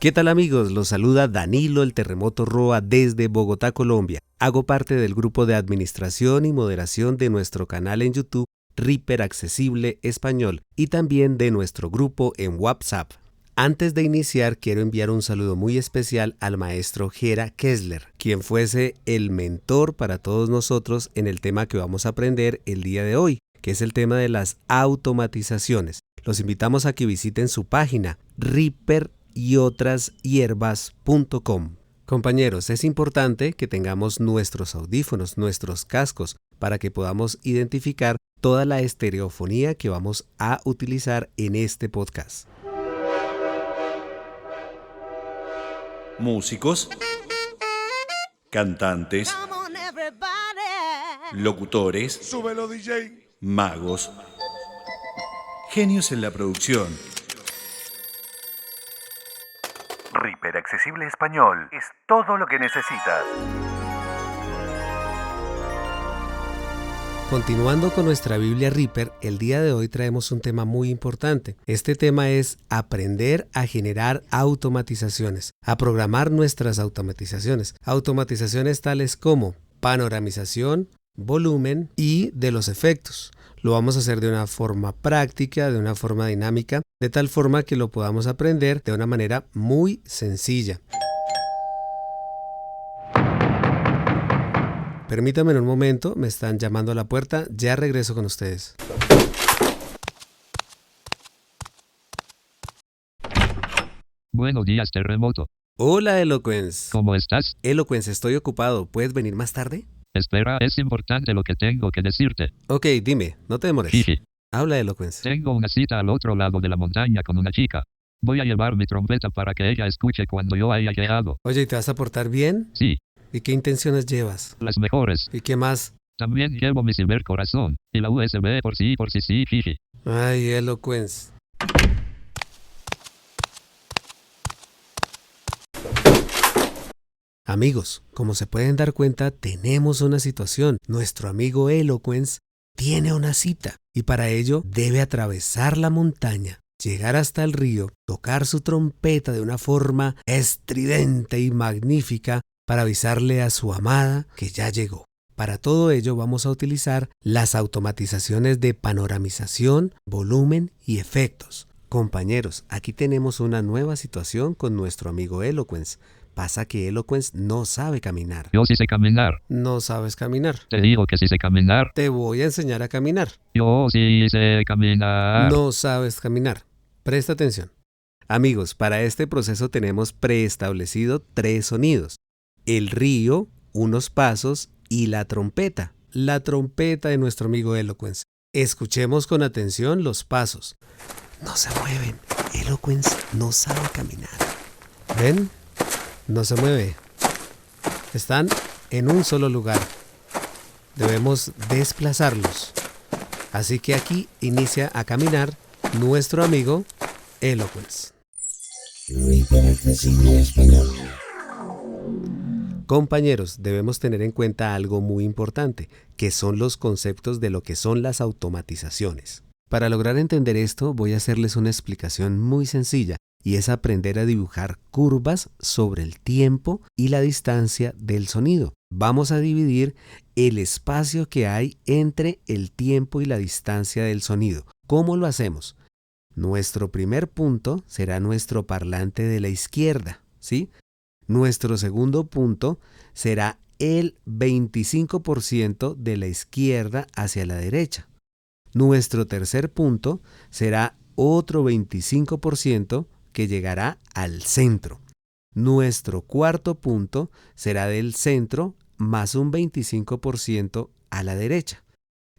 ¿Qué tal amigos? Los saluda Danilo el Terremoto Roa desde Bogotá, Colombia. Hago parte del grupo de administración y moderación de nuestro canal en YouTube Reaper Accesible Español y también de nuestro grupo en WhatsApp. Antes de iniciar, quiero enviar un saludo muy especial al maestro Gera Kessler, quien fuese el mentor para todos nosotros en el tema que vamos a aprender el día de hoy, que es el tema de las automatizaciones. Los invitamos a que visiten su página Reaper y otras hierbas.com. Compañeros, es importante que tengamos nuestros audífonos, nuestros cascos, para que podamos identificar toda la estereofonía que vamos a utilizar en este podcast. Músicos, cantantes, locutores, magos, genios en la producción Reaper Accesible Español es todo lo que necesitas. Continuando con nuestra Biblia Reaper, el día de hoy traemos un tema muy importante. Este tema es aprender a generar automatizaciones, a programar nuestras automatizaciones. Automatizaciones tales como panoramización, volumen y de los efectos. Lo vamos a hacer de una forma práctica, de una forma dinámica, de tal forma que lo podamos aprender de una manera muy sencilla. Permítame en un momento, me están llamando a la puerta, ya regreso con ustedes. Buenos días, terremoto. Hola, Eloquence. ¿Cómo estás? Eloquence, estoy ocupado. ¿Puedes venir más tarde? Espera, es importante lo que tengo que decirte. Ok, dime, no te demores. Jiji. Habla, Eloquence. Tengo una cita al otro lado de la montaña con una chica. Voy a llevar mi trompeta para que ella escuche cuando yo haya llegado. Oye, ¿y te vas a portar bien? Sí, ¿Y qué intenciones llevas? las mejores. ¿Y qué más? También llevo mi silver corazón. Y la USB por sí, por sí, sí, jiji. Ay, Eloquence. Amigos, como se pueden dar cuenta, tenemos una situación. Nuestro amigo Eloquence tiene una cita y para ello debe atravesar la montaña, llegar hasta el río, tocar su trompeta de una forma estridente y magnífica para avisarle a su amada que ya llegó. Para todo ello vamos a utilizar las automatizaciones de panoramización, volumen y efectos. Compañeros, aquí tenemos una nueva situación con nuestro amigo Eloquence. Pasa que Eloquence no sabe caminar. Yo sí sé caminar. No sabes caminar. Te digo que sí sé caminar. Te voy a enseñar a caminar. Yo sí sé caminar. No sabes caminar. Presta atención. Amigos, para este proceso tenemos preestablecido tres sonidos. El río, unos pasos y la trompeta. La trompeta de nuestro amigo Eloquence. Escuchemos con atención los pasos. No se mueven. Eloquence no sabe caminar. ¿Ven? No se mueve. Están en un solo lugar. Debemos desplazarlos. Así que aquí inicia a caminar nuestro amigo Eloquence. Compañeros, debemos tener en cuenta algo muy importante, que son los conceptos de lo que son las automatizaciones. Para lograr entender esto, voy a hacerles una explicación muy sencilla, y es aprender a dibujar curvas sobre el tiempo y la distancia del sonido. Vamos a dividir el espacio que hay entre el tiempo y la distancia del sonido. ¿Cómo lo hacemos? Nuestro primer punto será nuestro parlante de la izquierda, ¿sí? Nuestro segundo punto será el 25% de la izquierda hacia la derecha. Nuestro tercer punto será otro 25% que llegará al centro. Nuestro cuarto punto será del centro más un 25% a la derecha.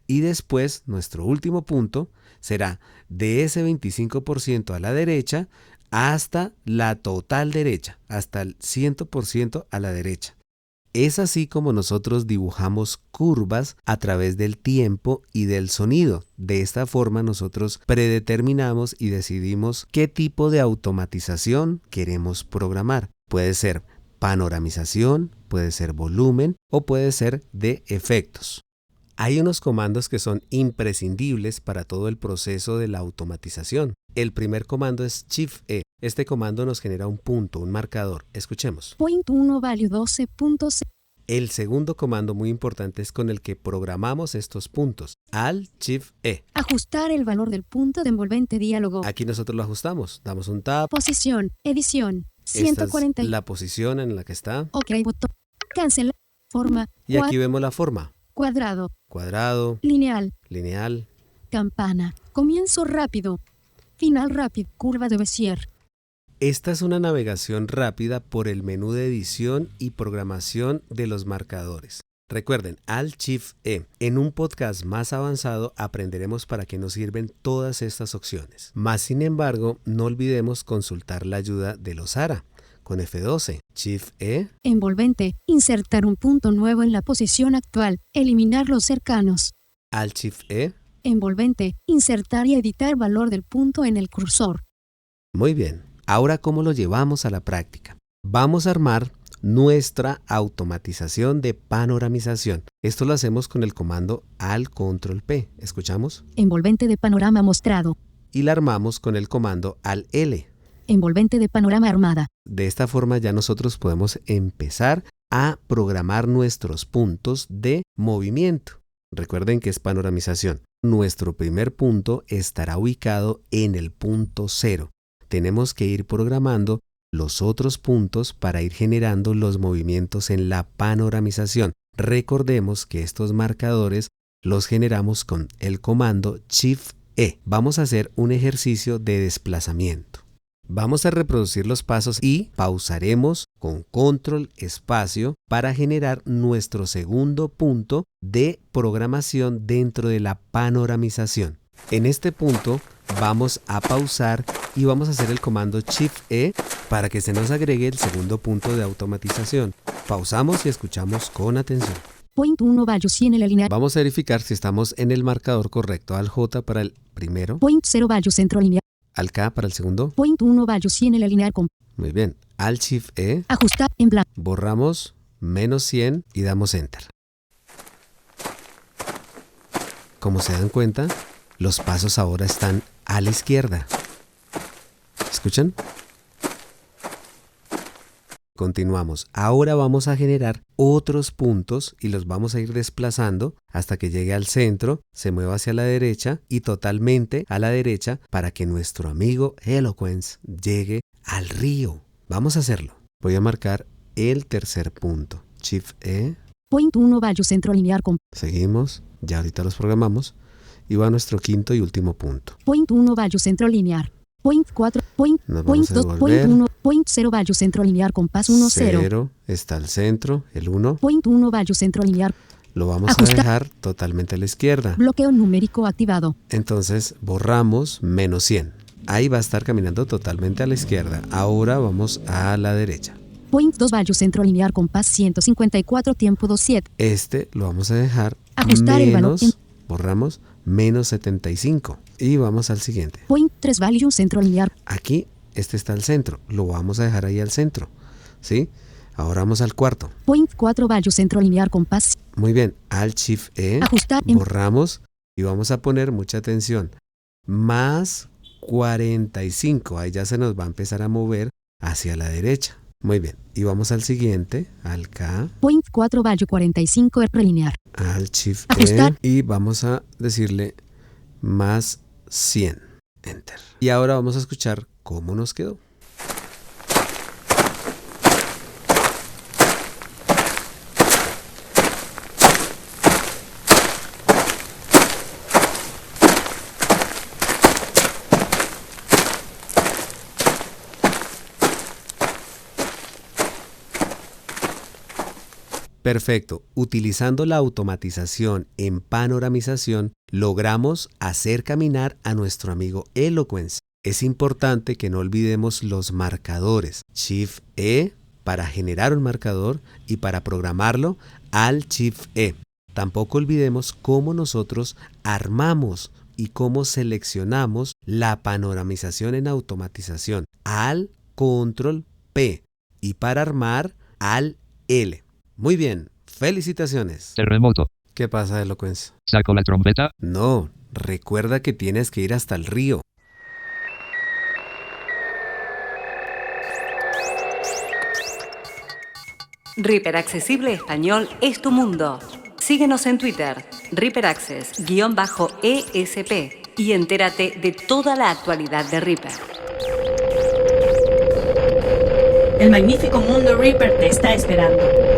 Y después nuestro último punto será de ese 25% a la derecha hasta la total derecha, hasta el 100% a la derecha. Es así como nosotros dibujamos curvas a través del tiempo y del sonido. De esta forma nosotros predeterminamos y decidimos qué tipo de automatización queremos programar. Puede ser panoramización, puede ser volumen o puede ser de efectos. Hay unos comandos que son imprescindibles para todo el proceso de la automatización. El primer comando es Shift E. Este comando nos genera un punto, un marcador. Escuchemos. Point 1 value 12.0. El segundo comando muy importante es con el que programamos estos puntos. Al Shift E. Ajustar el valor del punto de envolvente diálogo. Aquí nosotros lo ajustamos. Damos un tab. Posición. Edición. Esta 140. es la posición en la que está. Ok, botón. Cancel. Forma. Y aquí vemos la forma. Cuadrado. Cuadrado, Lineal. lineal. Campana. Comienzo rápido. Final rápido. Curva de Bézier. Esta es una navegación rápida por el menú de edición y programación de los marcadores. Recuerden, Alt Shift E. En un podcast más avanzado aprenderemos para qué nos sirven todas estas opciones. Más sin embargo, no olvidemos consultar la ayuda de los ARA con F12. Shift E. Envolvente. Insertar un punto nuevo en la posición actual. Eliminar los cercanos. Alt Shift E. Envolvente. Insertar y editar valor del punto en el cursor. Muy bien. Ahora, ¿cómo lo llevamos a la práctica? Vamos a armar nuestra automatización de panoramización. Esto lo hacemos con el comando al control P. ¿Escuchamos? Envolvente de panorama mostrado. Y la armamos con el comando al L. Envolvente de panorama armada. De esta forma ya nosotros podemos empezar a programar nuestros puntos de movimiento. Recuerden que es panoramización. Nuestro primer punto estará ubicado en el punto cero. Tenemos que ir programando los otros puntos para ir generando los movimientos en la panoramización. Recordemos que estos marcadores los generamos con el comando Shift E. Vamos a hacer un ejercicio de desplazamiento. Vamos a reproducir los pasos y pausaremos con control espacio para generar nuestro segundo punto de programación dentro de la panoramización. En este punto vamos a pausar y vamos a hacer el comando Shift E para que se nos agregue el segundo punto de automatización. Pausamos y escuchamos con atención. Point 1 value 100 en la línea. Vamos a verificar si estamos en el marcador correcto. Al J para el primero, Point 0 value centro lineal. Al K para el segundo. Point 1 value 100 en la línea con Muy bien. Al Shift E, ajustar en blanco. borramos menos 100 y damos Enter. Como se dan cuenta, los pasos ahora están a la izquierda. ¿Escuchan? Continuamos. Ahora vamos a generar otros puntos y los vamos a ir desplazando hasta que llegue al centro, se mueva hacia la derecha y totalmente a la derecha para que nuestro amigo Eloquence llegue al río. Vamos a hacerlo. Voy a marcar el tercer punto. Shift E. Point 1 value centro lineal con Seguimos. Ya ahorita los programamos. Y va nuestro quinto y último punto. Point 1 value centro lineal. Point 4, point, Nos point vamos a 2, devolver. point 1, point 0 value centro lineal compás 1, 0. Cero está al centro, el 1. Point 1 value centro lineal. Lo vamos a Ajustar. dejar totalmente a la izquierda. Bloqueo numérico activado. Entonces borramos menos 100. Ahí va a estar caminando totalmente a la izquierda. Ahora vamos a la derecha. Point 2 value centro lineal compás 154 tiempo 27. Este lo vamos a dejar Ajustar el valor menos, borramos, menos 75. Y vamos al siguiente. Point 3 value centro lineal. Aquí, este está al centro. Lo vamos a dejar ahí al centro. ¿Sí? Ahora vamos al cuarto. Point 4 value centro lineal compás. Muy bien. Alt Shift E. Ajustar Borramos y vamos a poner mucha atención. Más 45. Ahí ya se nos va a empezar a mover hacia la derecha. Muy bien. Y vamos al siguiente. Al K. Point 4 value 45 R lineal. Al Shift. E y vamos a decirle más 100. Enter. Y ahora vamos a escuchar cómo nos quedó. Perfecto. Utilizando la automatización en panoramización, logramos hacer caminar a nuestro amigo Eloquence. es importante que no olvidemos los marcadores. Shift E para generar un marcador y para programarlo al Shift E. Tampoco olvidemos cómo nosotros armamos y cómo seleccionamos la panoramización en automatización al control P y para armar al L. Muy bien, felicitaciones. Terremoto. ¿Qué pasa, Eloquence? ¿Saco la trompeta? No, recuerda que tienes que ir hasta el río. Reaper Accesible Español es tu mundo. Síguenos en Twitter, Reaper Access-ESP y entérate de toda la actualidad de Reaper. El magnífico mundo Reaper te está esperando.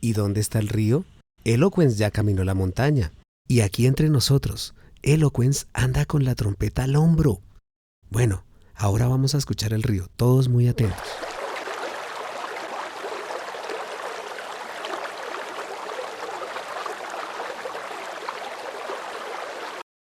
¿Y dónde está el río? Eloquence ya caminó la montaña. Y aquí entre nosotros, Eloquence anda con la trompeta al hombro. Bueno, ahora vamos a escuchar el río, todos muy atentos.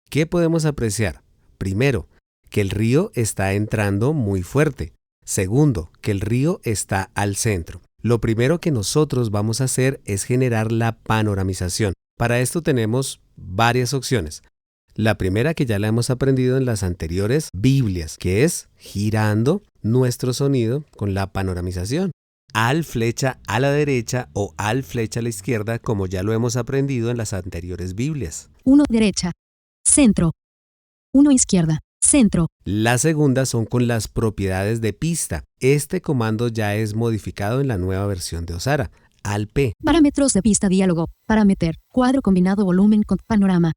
¿Qué podemos apreciar? Primero, que el río está entrando muy fuerte. Segundo, que el río está al centro. Lo primero que nosotros vamos a hacer es generar la panoramización. Para esto tenemos varias opciones. La primera que ya la hemos aprendido en las anteriores Biblias, que es girando nuestro sonido con la panoramización. Al flecha a la derecha o al flecha a la izquierda, como ya lo hemos aprendido en las anteriores Biblias. 1 derecha. Centro. 1 izquierda. Centro. Las segundas son con las propiedades de pista. Este comando ya es modificado en la nueva versión de Osara. Al P. Parámetros de pista diálogo. Parameter. Cuadro combinado volumen con panorama.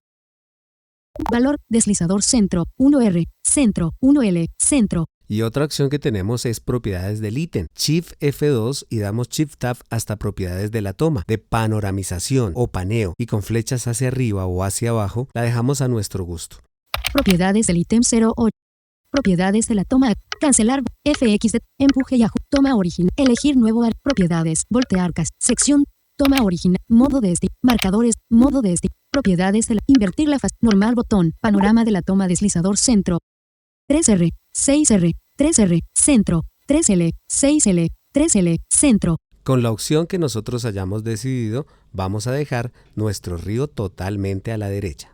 Valor. Deslizador centro. 1R. Centro. 1L. Centro. Y otra opción que tenemos es propiedades del ítem. Shift F2 y damos Shift Tab hasta propiedades de la toma, de panoramización o paneo. Y con flechas hacia arriba o hacia abajo la dejamos a nuestro gusto. Propiedades del ítem 08. Propiedades de la toma. Cancelar. FX. Empuje y. Toma original. Elegir nuevo. ar- Propiedades. Voltear. cas- Sección. Toma original. Modo de stick. Marcadores. Modo de stick. Propiedades de la. Invertir la faz. Normal botón. Panorama de la toma. Deslizador centro. 3R. 6R. 3R. Centro. 3L. 6L. 3L. Centro. Con la opción que nosotros hayamos decidido, vamos a dejar nuestro río totalmente a la derecha.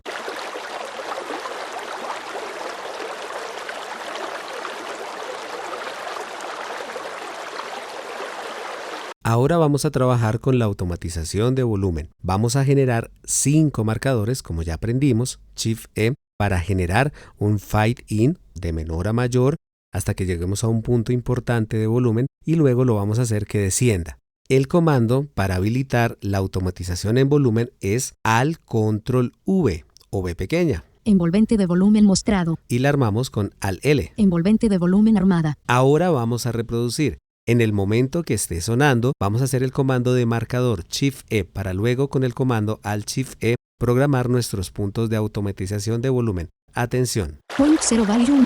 Ahora vamos a trabajar con la automatización de volumen. Vamos a generar cinco marcadores, como ya aprendimos, Shift E, para generar un fade in de menor a mayor hasta que lleguemos a un punto importante de volumen y luego lo vamos a hacer que descienda. El comando para habilitar la automatización en volumen es al control V o V pequeña Envolvente de volumen mostrado. y la armamos con al L. Envolvente de volumen armada. Ahora vamos a reproducir. En el momento que esté sonando, vamos a hacer el comando de marcador Shift E para luego con el comando Alt Shift E programar nuestros puntos de automatización de volumen. Atención. Point 0 value.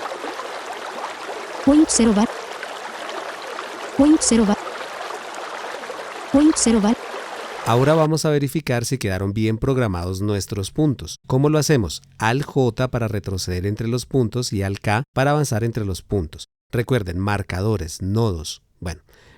Point 0 val. Point 0 val. Point 0 val. Ahora vamos a verificar si quedaron bien programados nuestros puntos. ¿Cómo lo hacemos? Al J para retroceder entre los puntos y al K para avanzar entre los puntos. Recuerden, marcadores, nodos.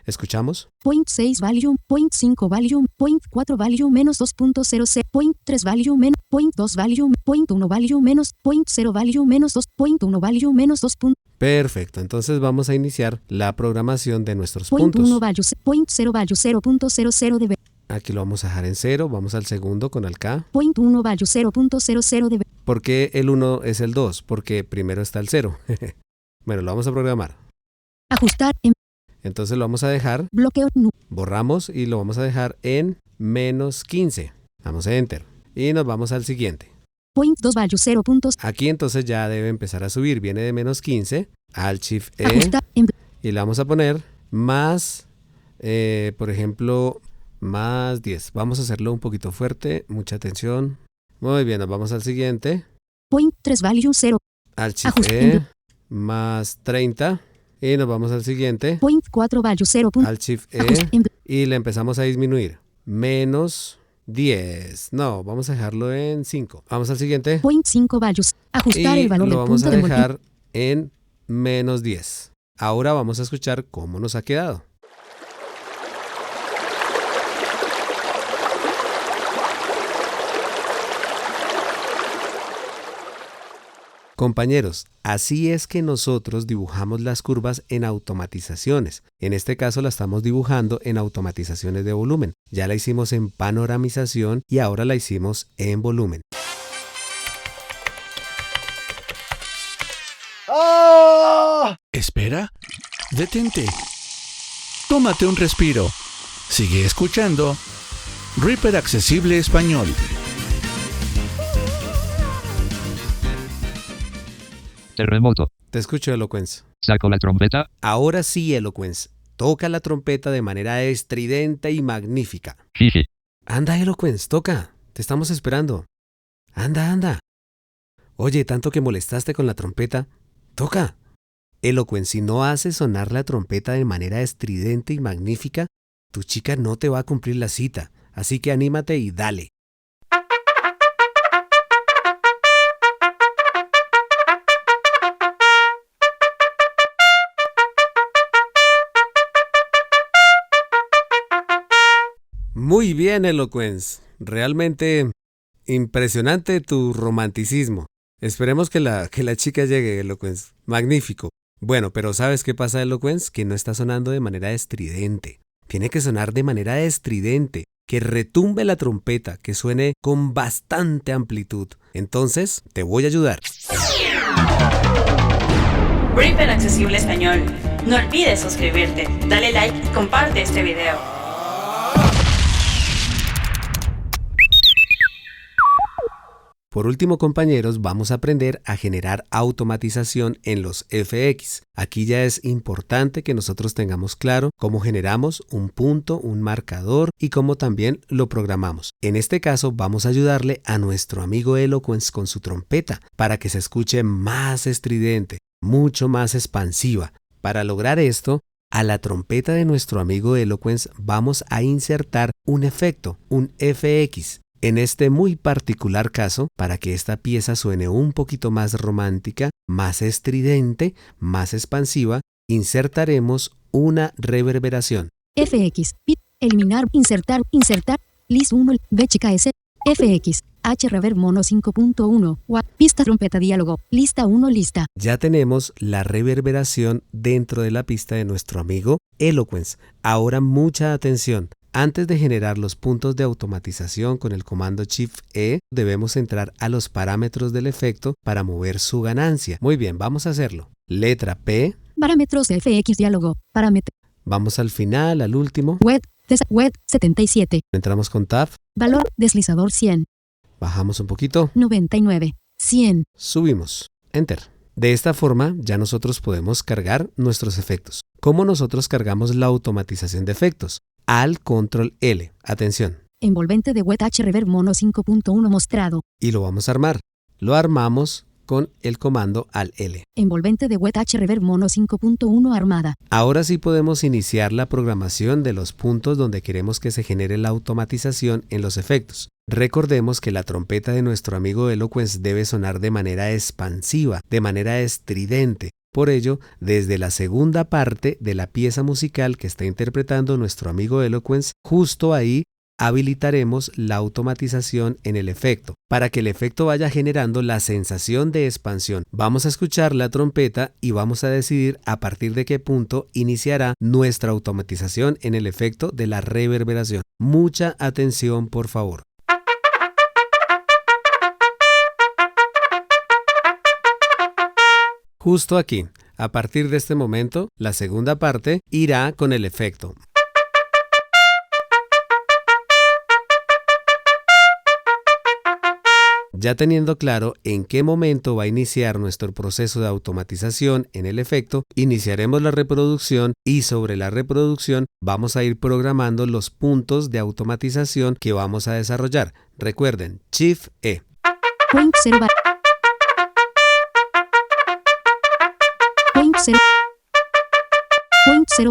¿Escuchamos? Point 6 value. Point 5 value. Point 4 value menos 2.00. Point 3 value menos. Point 2 value. Point 1 value menos. Point 0 value menos 2. Point 1 value menos 2. Point Perfecto, entonces vamos a iniciar la programación de nuestros Point 1 puntos. value. se- Point 0 value 0.00 dB. Aquí lo vamos a dejar en cero, vamos al segundo con el K. Point 1 value 0.00 dB. ¿Por qué el 1 es el 2? Porque primero está el 0. bueno, lo vamos a programar. Ajustar en Entonces lo vamos a dejar, bloqueo. Borramos y lo vamos a dejar en menos 15. Damos a Enter. Y nos vamos al siguiente. Point 2 value 0. Aquí entonces ya debe empezar a subir. Viene de menos 15 al Shift E y le vamos a poner más, eh, por ejemplo, más 10. Vamos a hacerlo un poquito fuerte. Mucha atención. Muy bien, nos vamos al siguiente. Point 3 value 0. Al Shift. E más 30. Y nos vamos al siguiente. Point 4 value 0. Al Shift E y le empezamos a disminuir. Menos 10. No, vamos a dejarlo en 5. Vamos al siguiente. Point 5 values. Ajustar y el valor lo del vamos punto a de envolvimiento. dejar en menos 10. Ahora vamos a escuchar cómo nos ha quedado. Compañeros, así es que nosotros dibujamos las curvas en automatizaciones. En este caso la estamos dibujando en automatizaciones de volumen. Ya la hicimos en panoramización y ahora la hicimos en volumen. Espera, detente. Tómate un respiro. Sigue escuchando Reaper Accesible Español. Terremoto. Te escucho, Eloquence. Saco la trompeta. Ahora sí, Eloquence. Toca la trompeta de manera estridente y magnífica. Jiji. Anda, Eloquence, toca. Te estamos esperando. Anda, anda. Oye, tanto que molestaste con la trompeta. Toca. Eloquence, si no haces sonar la trompeta de manera estridente y magnífica, tu chica no te va a cumplir la cita. Así que anímate y dale. Muy bien, Eloquence. Realmente impresionante tu romanticismo. Esperemos que la, que la chica llegue, Eloquence. Magnífico. Bueno, pero ¿sabes qué pasa, Eloquence? Que no está sonando de manera estridente. Tiene que sonar de manera estridente, que retumbe la trompeta, que suene con bastante amplitud. Entonces, te voy a ayudar. Reaper Accesible Español. No olvides suscribirte, dale like y comparte este video. Por último, compañeros, vamos a aprender a generar automatización en los FX. Aquí ya es importante que nosotros tengamos claro cómo generamos un punto, un marcador y cómo también lo programamos. En este caso, vamos a ayudarle a nuestro amigo Eloquence con su trompeta para que se escuche más estridente, mucho más expansiva. Para lograr esto, a la trompeta de nuestro amigo Eloquence vamos a insertar un efecto, un FX. En este muy particular caso, para que esta pieza suene un poquito más romántica, más estridente, más expansiva, insertaremos una reverberación. FX, pit, eliminar, insertar, insertar, list 1, BHKS, FX, H reverb mono 5.1, Watt, pista trompeta diálogo, lista 1 lista. Ya tenemos la reverberación dentro de la pista de nuestro amigo Eloquence. Ahora mucha atención. Antes de generar los puntos de automatización con el comando Shift E, debemos entrar a los parámetros del efecto para mover su ganancia. Muy bien, vamos a hacerlo. Letra P, Parámetros FX diálogo, parámetro, vamos al final, al último, web, des- web 77, entramos con Tab, valor, deslizador 100, bajamos un poquito, 99, 100. subimos, Enter. De esta forma ya nosotros podemos cargar nuestros efectos. ¿Cómo nosotros cargamos la automatización de efectos? Al control L. Atención. Envolvente de web H reverb mono 5.1 mostrado. Y lo vamos a armar. Lo armamos con el comando al L. Envolvente de web H reverb mono 5.1 armada. Ahora sí podemos iniciar la programación de los puntos donde queremos que se genere la automatización en los efectos. Recordemos que la trompeta de nuestro amigo Eloquence debe sonar de manera expansiva, de manera estridente. Por ello, desde la segunda parte de la pieza musical que está interpretando nuestro amigo Eloquence, justo ahí habilitaremos la automatización en el efecto, para que el efecto vaya generando la sensación de expansión. Vamos a escuchar la trompeta y vamos a decidir a partir de qué punto iniciará nuestra automatización en el efecto de la reverberación. Mucha atención, por favor. Justo aquí, a partir de este momento, la segunda parte irá con el efecto. Ya teniendo claro en qué momento va a iniciar nuestro proceso de automatización en el efecto, iniciaremos la reproducción y sobre la reproducción vamos a ir programando los puntos de automatización que vamos a desarrollar. Recuerden, Shift E. 0 va- Point 0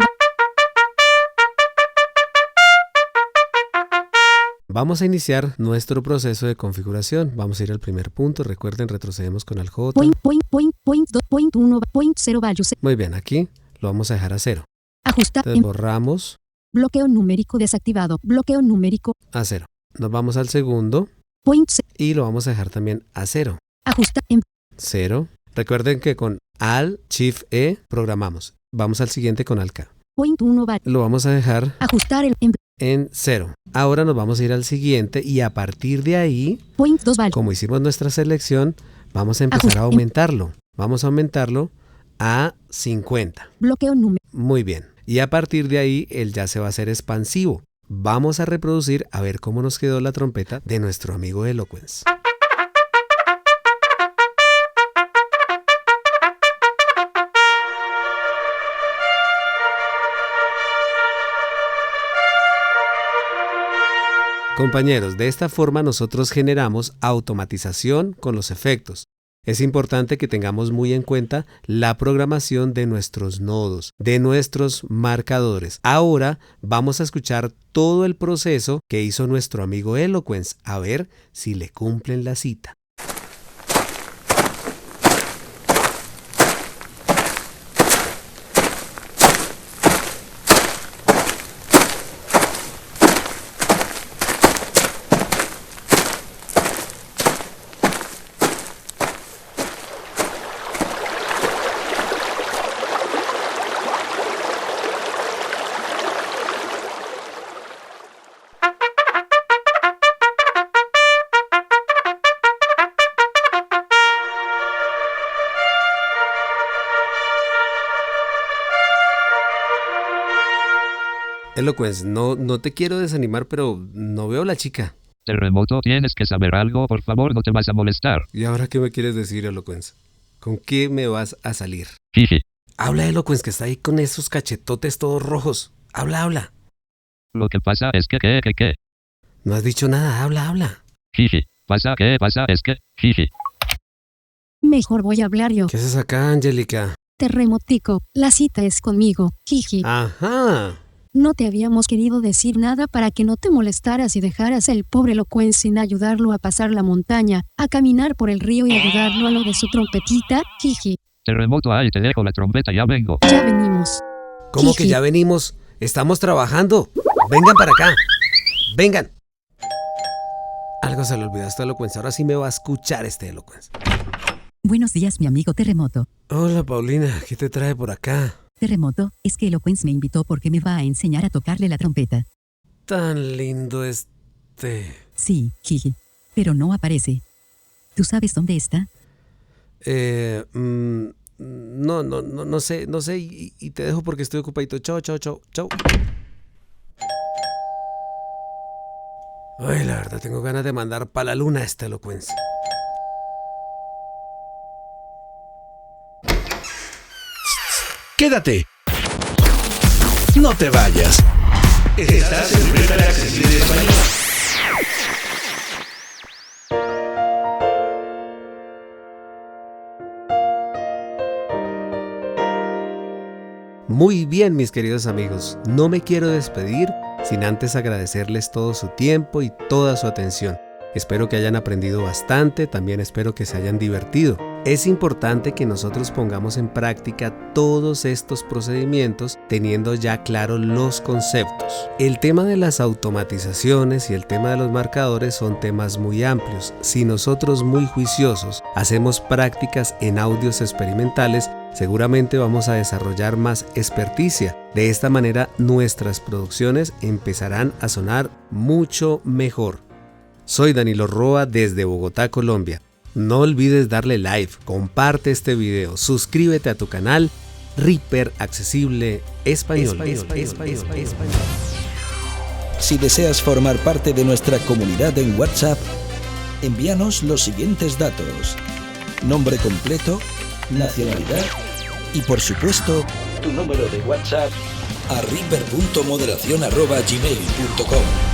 Point 0 Vamos a iniciar nuestro proceso de configuración. Vamos a ir al primer punto. Recuerden, retrocedemos con el J. Point, point, point, point, do- point 1, point 0 values. Muy bien, aquí lo vamos a dejar a cero. Entonces en borramos bloqueo numérico desactivado. Bloqueo numérico. a cero. Nos vamos al segundo Point y lo vamos a dejar también a cero. Ajustar. En Cero. Recuerden que con Alt Shift E programamos. Vamos al siguiente con Alt K. point 1 val- Lo vamos a dejar Ajustar el en en cero. Ahora nos vamos a ir al siguiente y a partir de ahí, point 2 val- como hicimos nuestra selección, vamos a empezar a aumentarlo. Vamos a aumentarlo a 50. Bloqueo numérico. Muy bien. Y a partir de ahí, él ya se va a hacer expansivo. Vamos a reproducir a ver cómo nos quedó la trompeta de nuestro amigo Eloquence. Compañeros, de esta forma nosotros generamos automatización con los efectos. Es importante que tengamos muy en cuenta la programación de nuestros nodos, de nuestros marcadores. Ahora vamos a escuchar todo el proceso que hizo nuestro amigo Eloquence, a ver si le cumplen la cita. Eloquence, no, no te quiero desanimar, pero no veo la chica. Terremoto, tienes que saber algo, por favor, no te vas a molestar. ¿Y ahora qué me quieres decir, Eloquence? ¿Con qué me vas a salir? Jiji. Habla, Eloquence, que está ahí con esos cachetotes todos rojos. Habla, habla. Lo que pasa es que, que, que, que. No has dicho nada, habla, habla. Jiji. Pasa que pasa es que, jiji. Mejor voy a hablar yo. ¿Qué haces acá, Angélica? Terremotico. La cita es conmigo. Jiji. Ajá. No te habíamos querido decir nada para que no te molestaras y dejaras el pobre Locuen sin ayudarlo a pasar la montaña, a caminar por el río y ayudarlo a lo de su trompetita. Jiji. Terremoto, ahí te dejo la trompeta, ya vengo. Ya venimos. ¿Cómo que ya venimos? Estamos trabajando. Vengan para acá. Vengan. Algo se le olvidó a este Eloquence. Ahora sí me va a escuchar este Eloquence. Buenos días, mi amigo Terremoto. Hola, Paulina. ¿Qué te trae por acá? Terremoto, es que Eloquence me invitó porque me va a enseñar a tocarle la trompeta. Tan lindo este... Sí, jiji. Pero no aparece. ¿Tú sabes dónde está? Eh, mm, no, no, no, no sé, no sé. Y, y te dejo porque estoy ocupadito. Chao, chao, chao, chao. Ay, la verdad, tengo ganas de mandar para la luna a este Quédate. No te vayas. Estás en Reaper Accesible Español. Muy bien, mis queridos amigos, no me quiero despedir sin antes agradecerles todo su tiempo y toda su atención. Espero que hayan aprendido bastante, también espero que se hayan divertido. Es importante que nosotros pongamos en práctica todos estos procedimientos teniendo ya claro los conceptos. El tema de las automatizaciones y el tema de los marcadores son temas muy amplios. Si nosotros muy juiciosos hacemos prácticas en audios experimentales, seguramente vamos a desarrollar más experticia. De esta manera nuestras producciones empezarán a sonar mucho mejor. Soy Danilo Roa desde Bogotá, Colombia. No olvides darle like, comparte este video, suscríbete a tu canal. Reaper Accesible Español. Si deseas formar parte de nuestra comunidad en WhatsApp, envíanos los siguientes datos. Nombre completo, nacionalidad y por supuesto tu número de WhatsApp. a reaper.moderación.gmail.com